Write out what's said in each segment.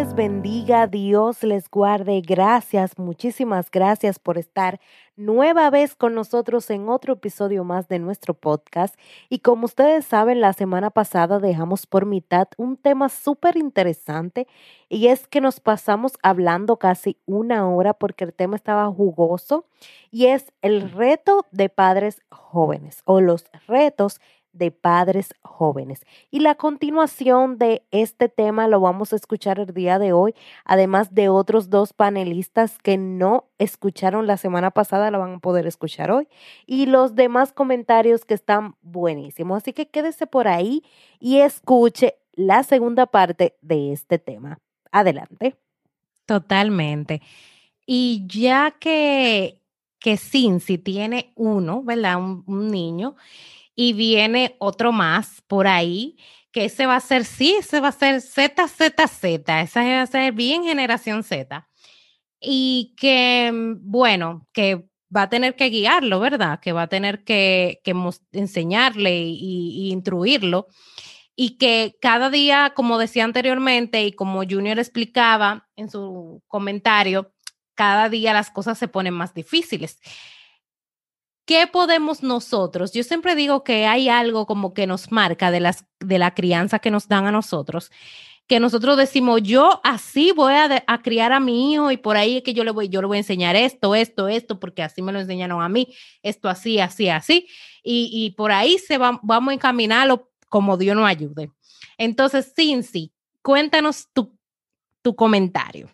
les bendiga, Dios les guarde. Gracias, muchísimas gracias por estar nueva vez con nosotros en otro episodio más de nuestro podcast. Y como ustedes saben, la semana pasada dejamos por mitad un tema súper interesante y es que nos pasamos hablando casi una hora porque el tema estaba jugoso y es el reto de padres jóvenes o los retos de padres jóvenes. Y la continuación de este tema lo vamos a escuchar el día de hoy, además de otros dos panelistas que no escucharon la semana pasada, lo van a poder escuchar hoy, y los demás comentarios que están buenísimos. Así que quédese por ahí y escuche la segunda parte de este tema. Adelante. Totalmente. Y ya que, que Cincy tiene uno, ¿verdad? Un niño y viene otro más por ahí, que ese va a ser, sí, ese va a ser ZZZ, esa va a ser bien generación Z. Y que, mm, bueno, que va a tener que guiarlo, ¿verdad? Que va a tener que, que enseñarle y, y instruirlo. Y que cada día, como decía anteriormente y como Junior explicaba en su comentario, cada día las cosas se ponen más difíciles. ¿Qué podemos nosotros? Yo siempre digo que hay algo como que nos marca de, las, de la crianza que nos dan a nosotros, que nosotros decimos, yo así voy a, a, criar a mi hijo y por ahí es que yo le voy, yo le voy a enseñar esto, esto, esto, porque así me lo enseñaron a mí, esto así, así, así, y, y por ahí se va, vamos a encaminarlo como Dios nos ayude. Entonces, Cincy, cuéntanos tu, tu comentario.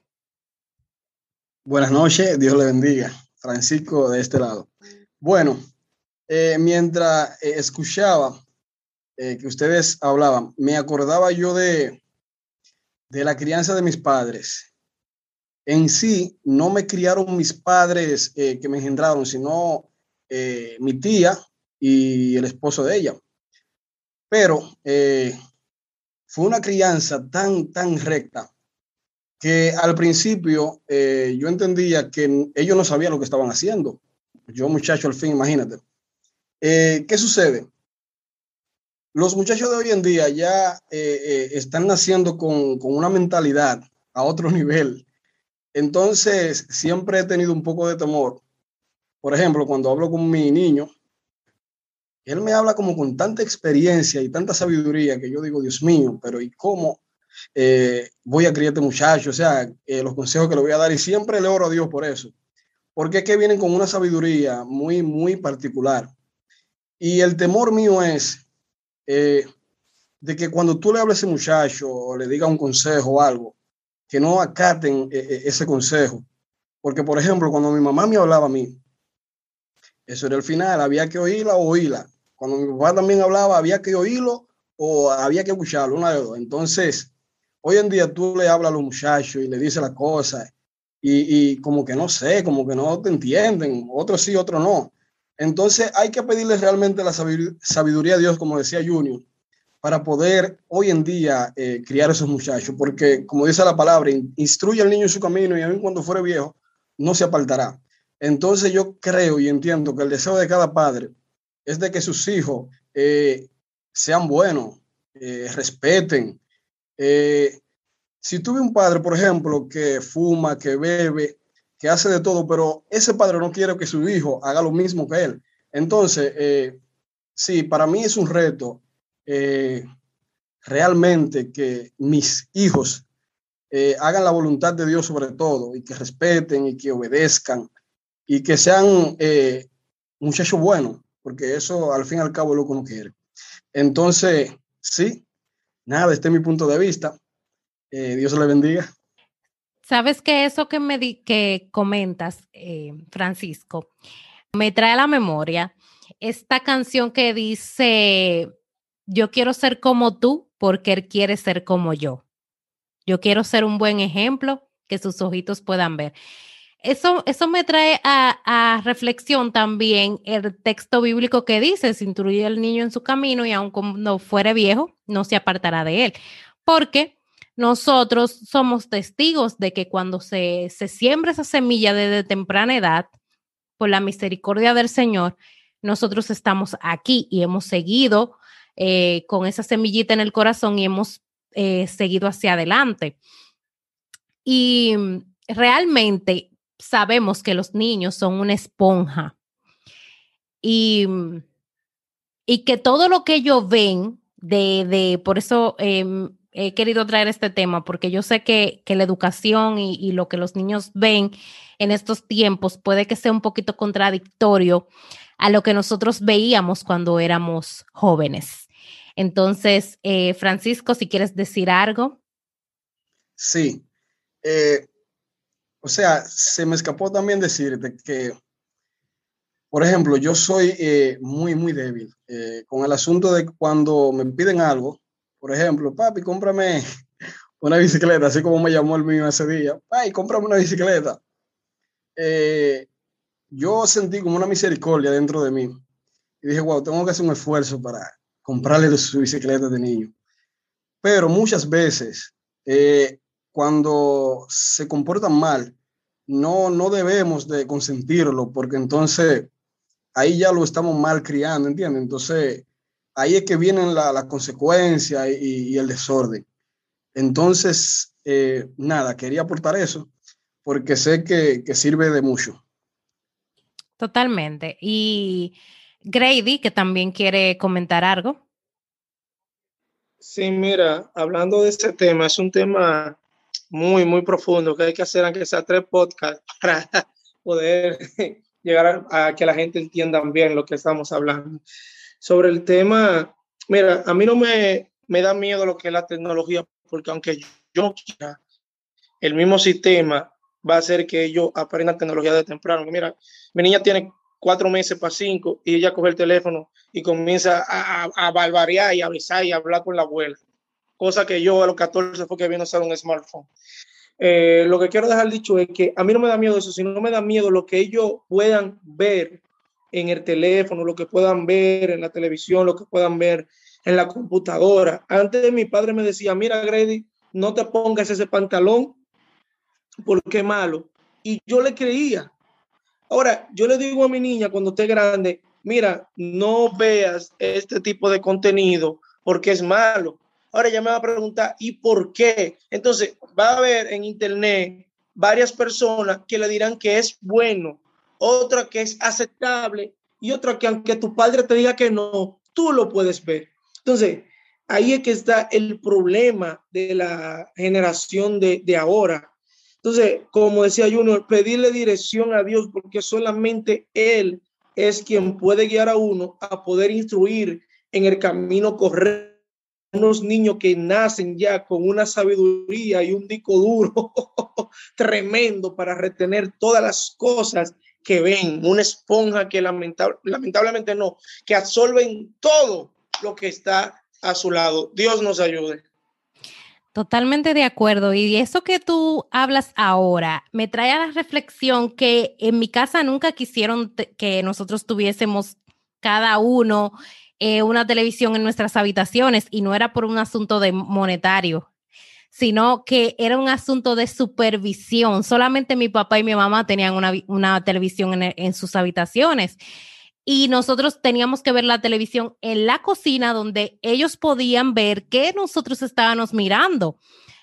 Buenas noches, Dios le bendiga. Francisco de este lado. Bueno, eh, mientras eh, escuchaba eh, que ustedes hablaban, me acordaba yo de, de la crianza de mis padres. En sí, no me criaron mis padres que me engendraron, sino mi tía y el esposo de ella. Pero fue una crianza tan, tan recta que al principio yo entendía que ellos no sabían lo que estaban haciendo yo muchacho al fin, imagínate. Eh, ¿Qué sucede? Los muchachos de hoy en día ya eh, eh, están naciendo con, con, una mentalidad a otro nivel. Entonces, siempre he tenido un poco de temor. Por ejemplo, cuando hablo con mi niño, él me habla como con tanta experiencia y tanta sabiduría que yo digo, Dios mío, pero ¿y cómo voy a criar este muchacho? O sea, los consejos que le voy a dar y siempre le oro a Dios por eso porque es que vienen con una sabiduría muy, muy particular. Y el temor mío es eh, de que cuando tú le hables a ese muchacho o le digas un consejo o algo, que no acaten eh, eh, ese consejo. Porque, por ejemplo, cuando mi mamá me hablaba a mí, eso era el final, había que oírla o oírla. Cuando mi papá también hablaba, había que oírlo o había que escucharlo, una de dos. Entonces, hoy en día tú le hablas a los muchachos y le dices las cosas y, como que no sé, como que no te entienden, otros sí, otros no. Entonces hay que pedirle realmente la sabiduría a Dios, como decía Junior, para poder hoy en día eh, criar a esos muchachos, porque como dice la palabra, instruye al niño en su camino y aun cuando fuere viejo, no se apartará. Entonces yo creo y entiendo que el deseo de cada padre es de que sus hijos eh, sean buenos, eh, respeten, eh, si tuve un padre, por ejemplo, que fuma, que bebe, que hace de todo, pero ese padre no quiere que su hijo haga lo mismo que él. Entonces, eh, sí, para mí es un reto eh, realmente que mis hijos eh, hagan la voluntad de Dios sobre todo y que respeten y que obedezcan y que sean eh, muchachos buenos, porque eso al fin y al cabo es lo que uno quiere. Entonces, sí, nada, este es mi punto de vista. Eh, Dios le bendiga. Sabes que eso que me que comentas, eh, Francisco, me trae a la memoria esta canción que dice, yo quiero ser como tú porque él quiere ser como yo. Yo quiero ser un buen ejemplo que sus ojitos puedan ver. Eso, eso me trae a, a reflexión también el texto bíblico que dice, se instruye al niño en su camino y aun cuando fuere viejo, no se apartará de él. Porque nosotros somos testigos de que cuando se, se siembra esa semilla desde temprana edad, por la misericordia del Señor, nosotros estamos aquí y hemos seguido eh, con esa semillita en el corazón y hemos eh, seguido hacia adelante. Y realmente sabemos que los niños son una esponja y, y que todo lo que ellos ven, de, de por eso em, he querido traer este tema, porque yo sé que, que la educación y, lo que los niños ven en estos tiempos puede que sea un poquito contradictorio a lo que nosotros veíamos cuando éramos jóvenes. Entonces, eh, Francisco, si quieres decir algo. Sí. Eh, o sea, se me escapó también decirte que, por ejemplo, yo soy eh, muy, muy débil con el asunto de cuando me piden algo, por ejemplo, papi, cómprame una bicicleta, así como me llamó el mío ese día, papi, cómprame una bicicleta. Eh, yo sentí como una misericordia dentro de mí y dije, wow, tengo que hacer un esfuerzo para comprarle su bicicleta de niño. Pero muchas veces, eh, cuando se comportan mal, no, no debemos de consentirlo, porque entonces ahí ya lo estamos mal criando, ¿entiendes? Entonces, ahí es que vienen las la consecuencias y, y, el desorden. Entonces, eh, nada, quería aportar eso, porque sé que, que sirve de mucho. Totalmente. Y Grady, que también quiere comentar algo. Sí, mira, hablando de este tema, es un tema muy, muy profundo que hay que hacer, aunque sea tres podcasts, para poder llegar a, a, que la gente entienda bien lo que estamos hablando. Sobre el tema, mira, a mí no me, me da miedo lo que es la tecnología, porque aunque yo quiera, el mismo sistema va a hacer que ellos aprendan tecnología de temprano. Mira, mi niña tiene cuatro meses para cinco y ella coge el teléfono y comienza a, a, a barbarear y a besar y a hablar con la abuela. Cosa que yo a los 14 fue que vino a usar un smartphone. Eh, lo que quiero dejar dicho es que a mí no me da miedo eso, sino me da miedo lo que ellos puedan ver en el teléfono, lo que puedan ver en la televisión, lo que puedan ver en la computadora. Antes mi padre me decía, mira Grady, no te pongas ese pantalón porque es malo. Y yo le creía. Ahora, yo le digo a mi niña cuando esté grande, mira, no veas este tipo de contenido porque es malo. Ahora ella me va a preguntar, ¿y por qué? Entonces, va a haber en internet varias personas que le dirán que es bueno, otra que es aceptable y otra que aunque tu padre te diga que no, tú lo puedes ver. Entonces, ahí es que está el problema de la generación de, de ahora. Entonces, como decía Junior, pedirle dirección a Dios porque solamente Él es quien puede guiar a uno a poder instruir en el camino correcto unos niños que nacen ya con una sabiduría y un disco duro tremendo para retener todas las cosas que ven, una esponja que lamentable, lamentablemente no, que absorben todo lo que está a su lado. Dios nos ayude. Totalmente de acuerdo. Y eso que tú hablas ahora me trae a la reflexión que en mi casa nunca quisieron que nosotros tuviésemos cada uno eh, una televisión en nuestras habitaciones y no era por un asunto de monetario, sino que era un asunto de supervisión. Solamente mi papá y mi mamá tenían una, una televisión en, en sus habitaciones y nosotros teníamos que ver la televisión en la cocina donde ellos podían ver qué nosotros estábamos mirando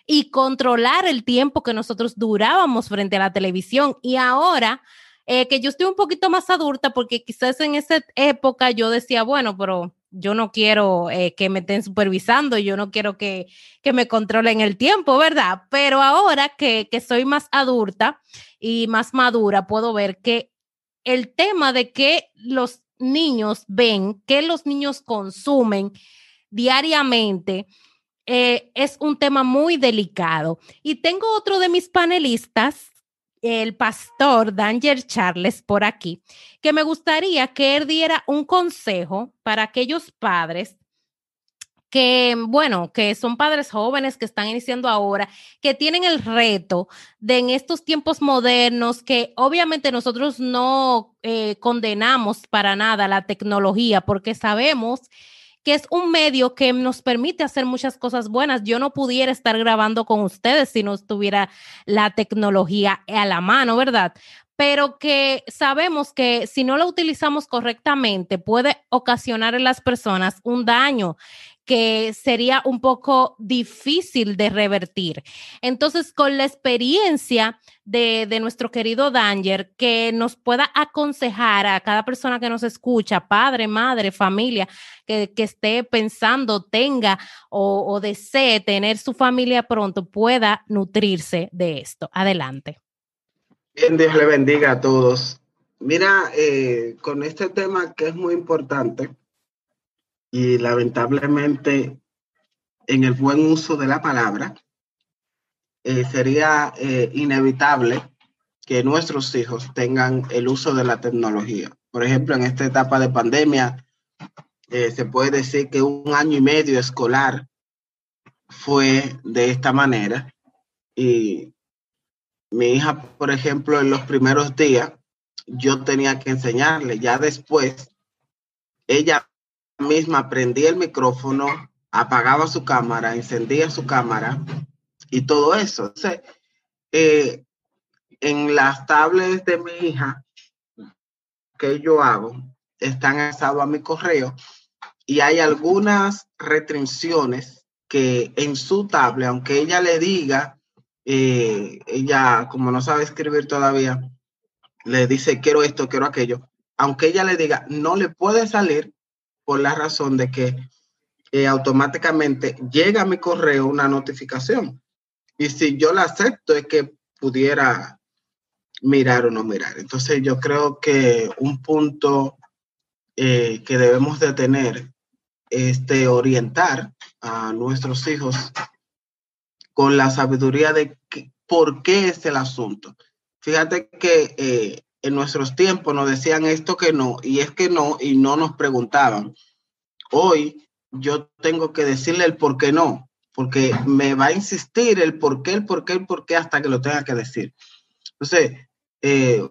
y controlar el tiempo que nosotros durábamos frente a la televisión. Y ahora eh, que yo estoy un poquito más adulta porque quizás en esa época yo decía, bueno, pero yo no quiero eh, que me estén supervisando, yo no quiero que, que, me controlen el tiempo, ¿verdad? Pero ahora que, que soy más adulta y más madura, puedo ver que el tema de que los niños ven, que los niños consumen diariamente, eh, es un tema muy delicado. Y tengo otro de mis panelistas, el pastor Danger Charles, por aquí, que me gustaría que él diera un consejo para aquellos padres que, bueno, que son padres jóvenes que están iniciando ahora, que tienen el reto de en estos tiempos modernos, que obviamente nosotros no eh, condenamos para nada la tecnología, porque sabemos que es un medio que nos permite hacer muchas cosas buenas. Yo no pudiera estar grabando con ustedes si no estuviera la tecnología a la mano, ¿verdad? pero que sabemos que si no lo utilizamos correctamente puede ocasionar en las personas un daño que sería un poco difícil de revertir. Entonces, con la experiencia de, nuestro querido Danger, que nos pueda aconsejar a cada persona que nos escucha, padre, madre, familia, que, esté pensando, tenga o, o desee tener su familia pronto, pueda nutrirse de esto. Adelante. Bien, Dios le bendiga a todos. Mira, eh, con este tema que es muy importante y lamentablemente en el buen uso de la palabra, eh, sería eh, inevitable que nuestros hijos tengan el uso de la tecnología. Por ejemplo, en esta etapa de pandemia, se puede decir que un año y medio escolar fue de esta manera y mi hija, por ejemplo, en los primeros días, yo tenía que enseñarle. Ya después, ella misma prendía el micrófono, apagaba su cámara, encendía su cámara y todo eso. Entonces, eh, en las tablets de mi hija que yo hago, están estado a mi correo y hay algunas restricciones que en su tablet, aunque ella le diga eh, ella, como no sabe escribir todavía, le dice, quiero esto, quiero aquello. Aunque ella le diga, no le puede salir por la razón de que eh, automáticamente llega a mi correo una notificación. Y si yo la acepto es que pudiera mirar o no mirar. Entonces yo creo que un punto eh, que debemos de tener es orientar a nuestros hijos con la sabiduría de por qué es el asunto. Fíjate que eh, en nuestros tiempos nos decían esto que no, y es que no, y no nos preguntaban. Hoy yo tengo que decirle el por qué no, porque me va a insistir el por qué, el por qué, el por qué hasta que lo tenga que decir. Entonces, eh,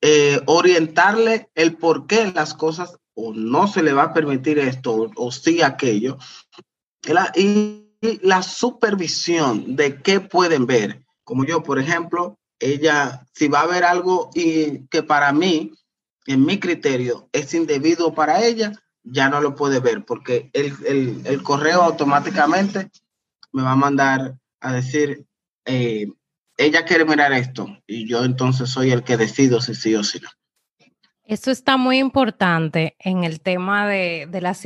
eh, orientarle el por qué las cosas o no se le va a permitir esto o, o sí aquello. Y la supervisión de qué pueden ver. Como yo, por ejemplo, ella, si va a ver algo y que para mí, en mi criterio, es indebido para ella, ya no lo puede ver porque el, correo automáticamente me va a mandar a decir, eh, ella quiere mirar esto y yo entonces soy el que decido si sí o si no. Esto está muy importante en el tema de, la,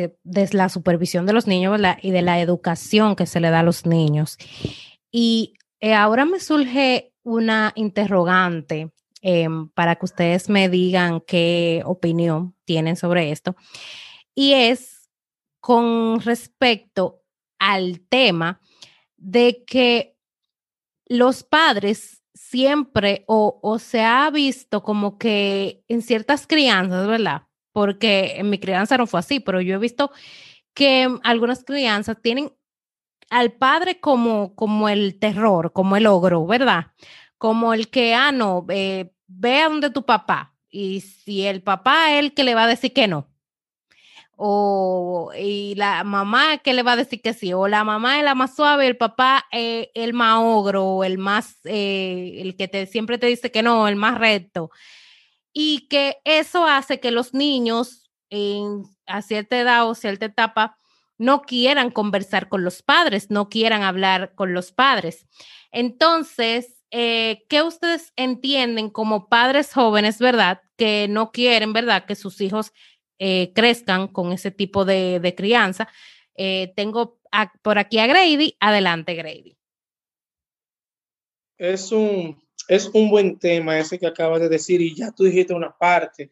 la, supervisión de los niños y de la educación que se le da a los niños. Y eh, ahora me surge una interrogante em, para que ustedes me digan qué opinión tienen sobre esto. Y es con respecto al tema de que los padres siempre o, se ha visto como que en ciertas crianzas, ¿verdad? Porque en mi crianza no fue así, pero yo he visto que algunas crianzas tienen al padre como, como el terror, como el ogro, ¿verdad? Como el que, ah, no, eh, ve a donde tu papá. Y si el papá es el que le va a decir que no, o y la mamá que le va a decir que sí, o la mamá es la más suave, el papá es el más ogro, el más, eh, el que te, siempre te dice que no, el más recto. Y que eso hace que los niños en, a cierta edad o cierta etapa no quieran conversar con los padres, no quieran hablar con los padres. Entonces, eh, ¿qué ustedes entienden como padres jóvenes, verdad? Que no quieren, ¿verdad? Que sus hijos eh, crezcan con ese tipo de, crianza. Eh, tengo por aquí a Grady. Adelante, Grady. Es un, es un buen tema ese que acabas de decir y ya tú dijiste una parte.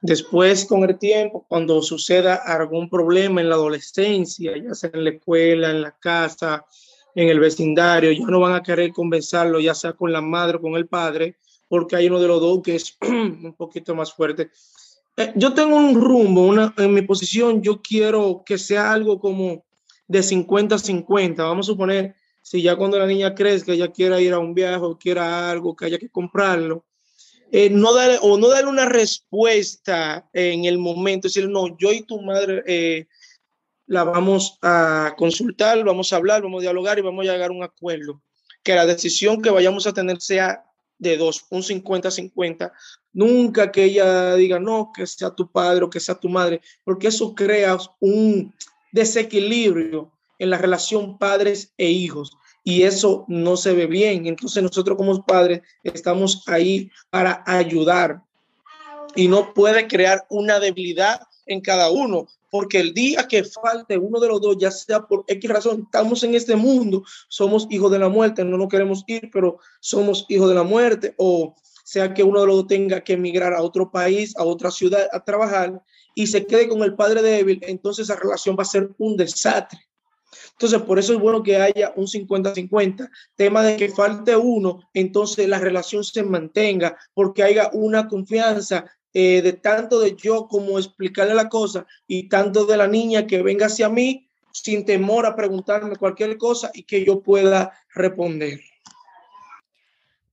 Después, con el tiempo, cuando suceda algún problema en la adolescencia, ya sea en la escuela, en la casa, en el vecindario, ya no van a querer conversarlo, ya sea con la madre o con el padre, porque hay uno de los dos que es un poquito más fuerte. Eh, yo tengo un rumbo, una, en mi posición, yo quiero que sea algo como de 50-50. Vamos a suponer, si ya cuando la niña crezca, ella quiera ir a un viaje o quiera algo que haya que comprarlo, eh, no darle, o no darle una respuesta en el momento, decir, no, yo y tu madre eh, la vamos a consultar, vamos a hablar, vamos a dialogar y vamos a llegar a un acuerdo. Que la decisión que vayamos a tener sea de dos, un 50-50. Nunca que ella diga, no, que sea tu padre o que sea tu madre, porque eso crea un desequilibrio en la relación padres e hijos y eso no se ve bien. Entonces nosotros como padres estamos ahí para ayudar y no puede crear una debilidad en cada uno, porque el día que falte uno de los dos, ya sea por X razón, estamos en este mundo, somos hijos de la muerte, no nos queremos ir, pero somos hijos de la muerte, o sea que uno de los dos tenga que emigrar a otro país, a otra ciudad a trabajar y se quede con el padre débil, entonces esa relación va a ser un desastre. Entonces, por eso es bueno que haya un 50-50. Tema de que falte uno, entonces la relación se mantenga, porque haya una confianza eh, de tanto de yo como explicarle la cosa y tanto de la niña que venga hacia mí sin temor a preguntarme cualquier cosa y que yo pueda responder.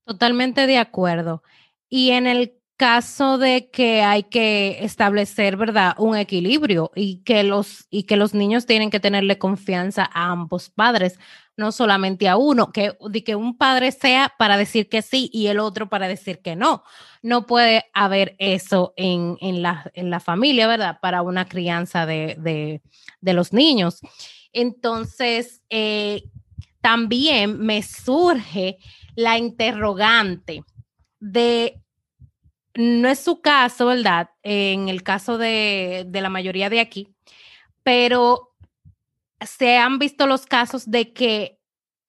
Totalmente de acuerdo. Y en el caso de que hay que establecer, ¿verdad?, un equilibrio y que los y que los niños tienen que tenerle confianza a ambos padres, no solamente a uno, que de que un padre sea para decir que sí y el otro para decir que no. No puede haber eso en, en, la, en la, familia, ¿verdad? Para una crianza de, de, de los niños. Entonces, eh, también me surge la interrogante de no es su caso, ¿verdad? En el caso de, la mayoría de aquí, pero se han visto los casos de que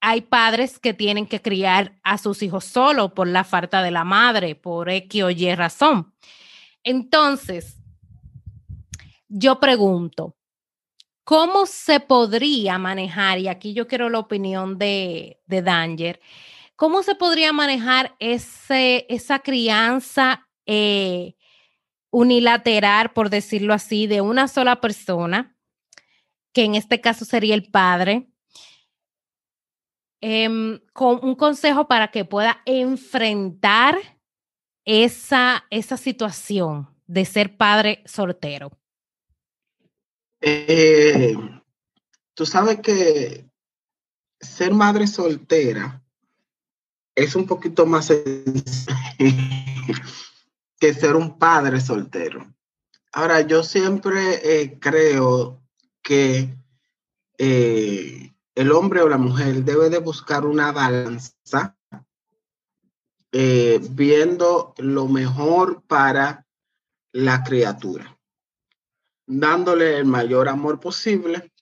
hay padres que tienen que criar a sus hijos solo por la falta de la madre, por X o Y razón. Entonces, yo pregunto, ¿cómo se podría manejar? Y aquí yo quiero la opinión de, de Danger. ¿Cómo se podría manejar ese, esa crianza eh, unilateral, por decirlo así, de una sola persona, que en este caso sería el padre, em, con un consejo para que pueda enfrentar esa, esa situación de ser padre soltero. Eh, tú sabes que ser madre soltera es un poquito más que ser un padre soltero. Ahora, yo siempre eh, creo que eh, el hombre o la mujer debe de buscar una balanza eh, viendo lo mejor para la criatura, dándole el mayor amor posible.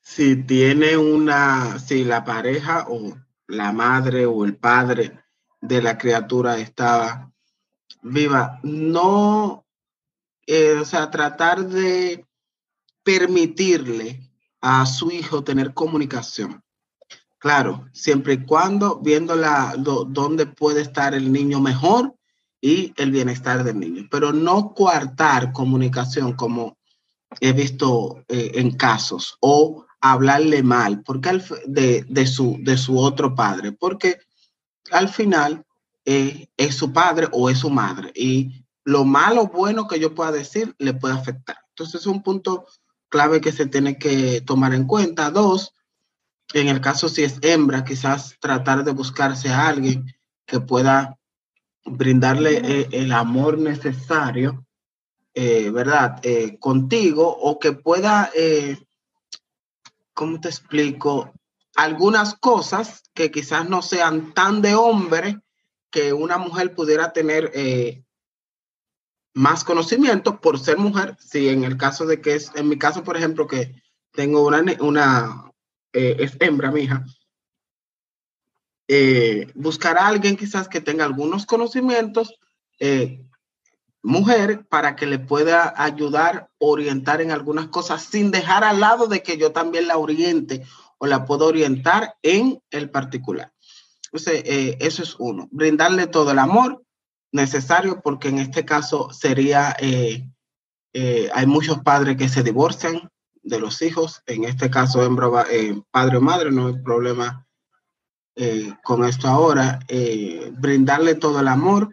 Si tiene una, si la pareja o la madre o el padre de la criatura estaba Viva, no, eh, o sea, tratar de permitirle a su hijo tener comunicación. Claro, siempre y cuando viendo la, dónde puede estar el niño mejor y el bienestar del niño, pero no coartar comunicación como he visto eh, en casos o hablarle mal porque de, de, su, de su otro padre, porque al final es su padre o es su madre. Y lo malo o bueno que yo pueda decir le puede afectar. Entonces es un punto clave que se tiene que tomar en cuenta. Dos, en el caso si es hembra, quizás tratar de buscarse a alguien que pueda brindarle eh, el amor necesario, eh, ¿verdad? Eh, contigo o que pueda, ¿cómo te explico? Algunas cosas que quizás no sean tan de hombre, que una mujer pudiera tener eh, más conocimiento por ser mujer, si en el caso de que es, en mi caso, por ejemplo, que tengo una, una eh, es hembra, mi hija, eh, buscar a alguien quizás que tenga algunos conocimientos, mujer, para que le pueda ayudar, orientar en algunas cosas, sin dejar al lado de que yo también la oriente o la puedo orientar en el particular. Entonces, eh, eso es uno, brindarle todo el amor necesario, porque en este caso sería, eh, eh, hay muchos padres que se divorcian de los hijos, en este caso padre o madre, no hay problema con esto ahora, brindarle todo el amor,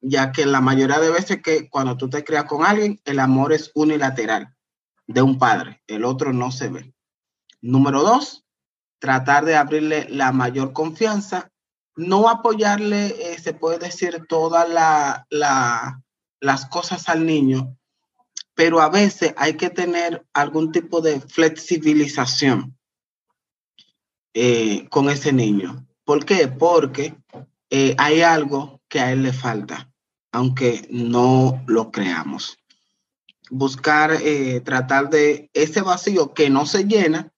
ya que la mayoría de veces que cuando tú te creas con alguien, el amor es unilateral. de un padre, el otro no se ve. Número dos, tratar de abrirle la mayor confianza, no apoyarle, eh, se puede decir, todas la, las cosas al niño, pero a veces hay que tener algún tipo de flexibilización eh, con ese niño. ¿Por qué? Porque eh, hay algo que a él le falta, aunque no lo creamos. Buscar, tratar de ese vacío que no se llena,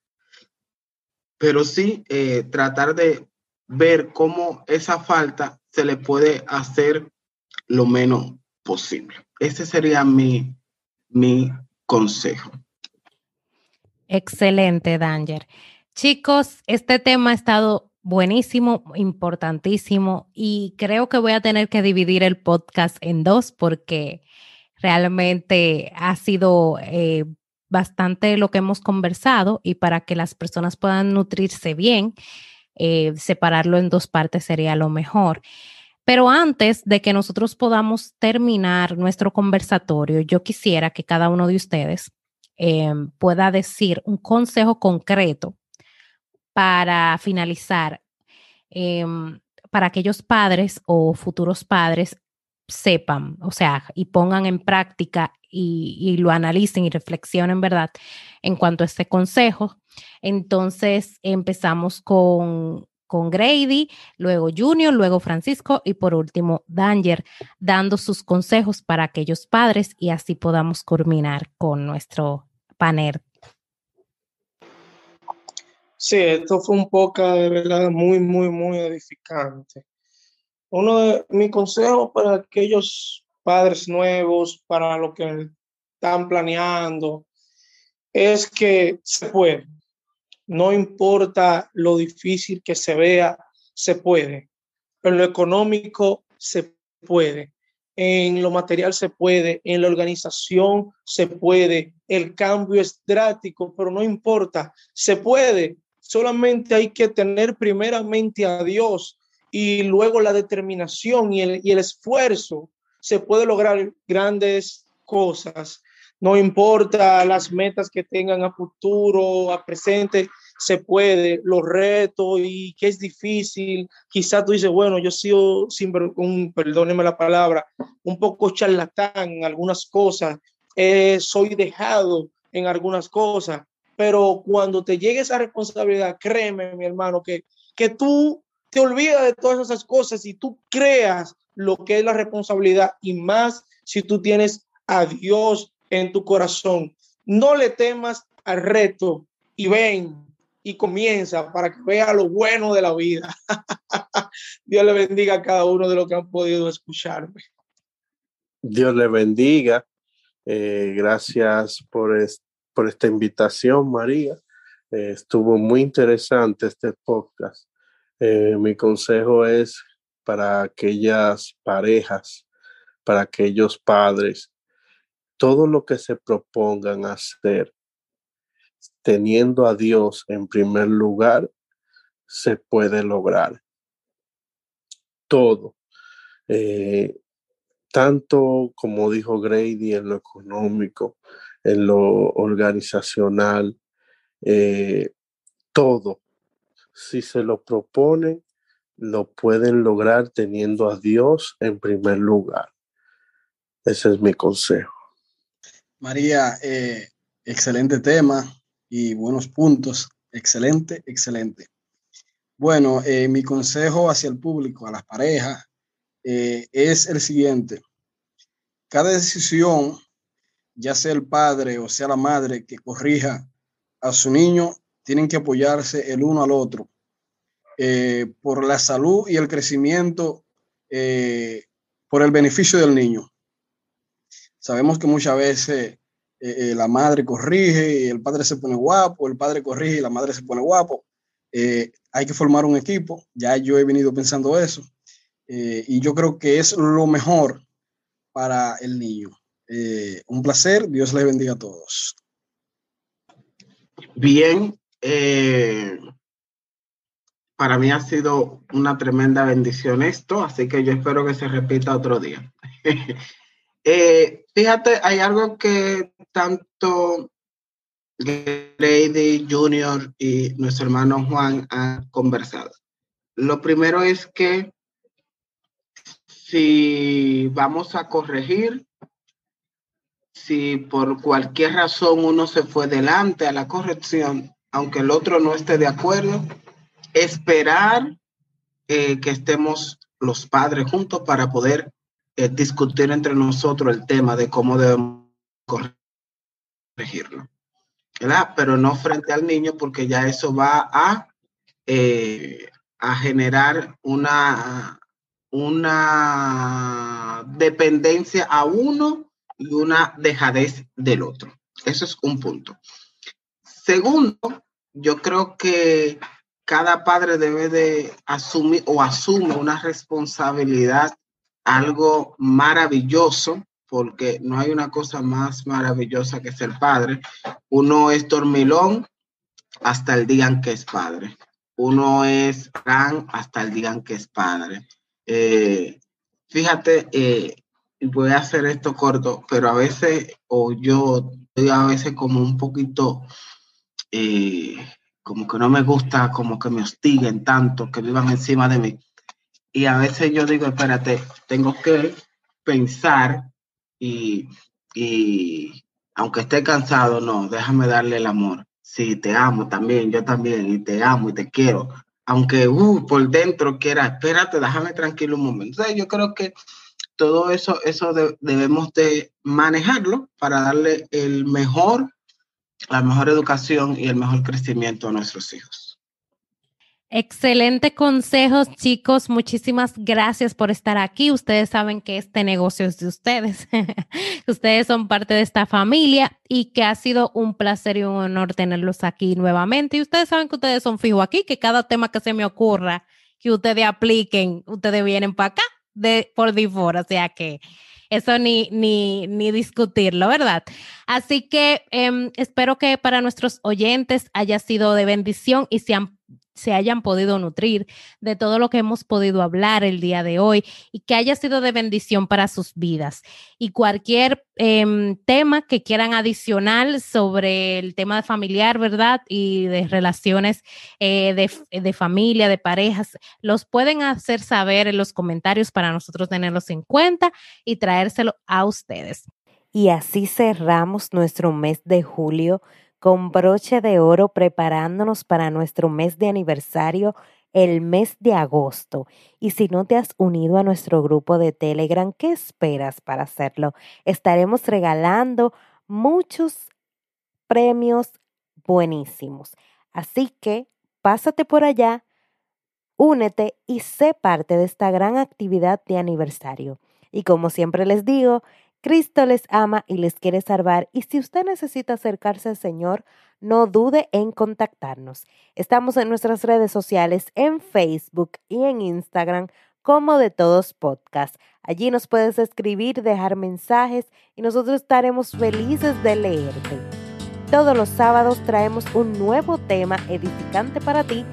pero sí tratar de ver cómo esa falta se le puede hacer lo menos posible. Ese sería mi, mi consejo. Excelente, Danger. Chicos, este tema ha estado buenísimo, importantísimo y creo que voy a tener que dividir el podcast en dos porque realmente ha sido eh, bastante lo que hemos conversado y para que las personas puedan nutrirse bien, eh, separarlo en dos partes sería lo mejor. Pero antes de que nosotros podamos terminar nuestro conversatorio, yo quisiera que cada uno de ustedes eh, pueda decir un consejo concreto para finalizar, em, para aquellos padres o futuros padres sepan, o sea, y pongan en práctica y, lo analicen y reflexionen, ¿verdad? En cuanto a este consejo. Entonces, empezamos con, con Grady, luego Junior, luego Francisco y por último Danger, dando sus consejos para aquellos padres y así podamos culminar con nuestro panel. Sí, esto fue un poco de verdad muy, muy, muy edificante. Uno de mis consejos para aquellos padres nuevos, para lo que están planeando, es que se puede no importa lo difícil que se vea, se puede. En lo económico se puede. En lo material se puede, en la organización se puede, el cambio es drástico, pero no importa, se puede. Solamente hay que tener primeramente a Dios y luego la determinación y el, y el esfuerzo. Se puede lograr grandes cosas. No importa las metas que tengan a futuro, a presente, se puede, los retos y que es difícil. Quizás tú dices, bueno, yo he sido, sin, un, perdóneme la palabra, un poco charlatán en algunas cosas, soy dejado en algunas cosas, pero cuando te llegue esa responsabilidad, créeme, mi hermano, que, que tú te olvidas de todas esas cosas y tú creas lo que es la responsabilidad y más si tú tienes a Dios en tu corazón. No le temas al reto y ven y comienza para que vea lo bueno de la vida. Dios le bendiga a cada uno de los que han podido escucharme. Dios le bendiga. Eh, gracias por, por esta invitación, María. Eh, estuvo muy interesante este podcast. Eh, mi consejo es para aquellas parejas, para aquellos padres todo lo que se propongan hacer teniendo a Dios en primer lugar, se puede lograr. Todo. Eh, tanto como dijo Grady en lo económico, en lo organizacional, eh, todo. Si se lo proponen, lo pueden lograr teniendo a Dios en primer lugar. Ese es mi consejo. María, eh, excelente tema y buenos puntos. Excelente, excelente. Bueno, eh, mi consejo hacia el público, a las parejas, eh, es el siguiente. Cada decisión, ya sea el padre o sea la madre que corrija a su niño, tienen que apoyarse el uno al otro por la salud y el crecimiento, por el beneficio del niño. Sabemos que muchas veces eh, eh, la madre corrige y el padre se pone guapo, el padre corrige y la madre se pone guapo. Eh, hay que formar un equipo, ya yo he venido pensando eso, y yo creo que es lo mejor para el niño. un placer, Dios les bendiga a todos. Bien, para mí ha sido una tremenda bendición esto, así que yo espero que se repita otro día. Eh, fíjate, hay algo que tanto Grady Jr. y nuestro hermano Juan han conversado. Lo primero es que si vamos a corregir, si por cualquier razón uno se fue delante a la corrección, aunque el otro no esté de acuerdo, esperar eh, que estemos los padres juntos para poder eh, discutir entre nosotros el tema de cómo debemos corregirlo. ¿verdad? Pero no frente al niño porque ya eso va a, eh, a generar una, una dependencia a uno y una dejadez del otro. Eso es un punto. Segundo, yo creo que cada padre debe de asumir o asume una responsabilidad, algo maravilloso, porque no hay una cosa más maravillosa que ser padre. Uno es dormilón hasta el día en que es padre. Uno es gran hasta el día en que es padre. Eh, fíjate, eh, voy a hacer esto corto, pero a veces, o yo a veces como un poquito, eh, como que no me gusta, como que me hostiguen tanto, que vivan encima de mí. Y a veces yo digo, espérate, tengo que pensar y, y aunque esté cansado, no, déjame darle el amor. Sí, te amo también, yo también, y te amo y te quiero. Aunque uh, por dentro quiera, espérate, déjame tranquilo un momento. yo creo que todo eso, eso debemos de manejarlo para darle el mejor, la mejor educación y el mejor crecimiento a nuestros hijos. Excelente consejos, chicos. Muchísimas gracias por estar aquí. Ustedes saben que este negocio es de ustedes. ustedes son parte de esta familia y que ha sido un placer y un honor tenerlos aquí nuevamente. Y ustedes saben que ustedes son fijos aquí, que cada tema que se me ocurra, que ustedes apliquen, ustedes vienen para acá de, por default. O sea que eso ni, ni, ni discutirlo, ¿verdad? Así que em, espero que para nuestros oyentes haya sido de bendición y sean se hayan podido nutrir de todo lo que hemos podido hablar el día de hoy y que haya sido de bendición para sus vidas. Y cualquier em, tema que quieran adicional sobre el tema familiar, ¿verdad? Y de relaciones eh, de, de familia, de parejas, los pueden hacer saber en los comentarios para nosotros tenerlos en cuenta y traérselo a ustedes. Y así cerramos nuestro mes de julio con broche de oro preparándonos para nuestro mes de aniversario, el mes de agosto. Y si no te has unido a nuestro grupo de Telegram, ¿qué esperas para hacerlo? Estaremos regalando muchos premios buenísimos. Así que pásate por allá, únete y sé parte de esta gran actividad de aniversario. Y como siempre les digo, Cristo les ama y les quiere salvar y si usted necesita acercarse al Señor, no dude en contactarnos. Estamos en nuestras redes sociales, en Facebook y en Instagram como de todos podcast. Allí nos puedes escribir, dejar mensajes y nosotros estaremos felices de leerte. Todos los sábados traemos un nuevo tema edificante para ti.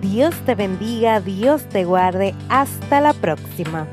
Dios te bendiga, Dios te guarde. Hasta la próxima.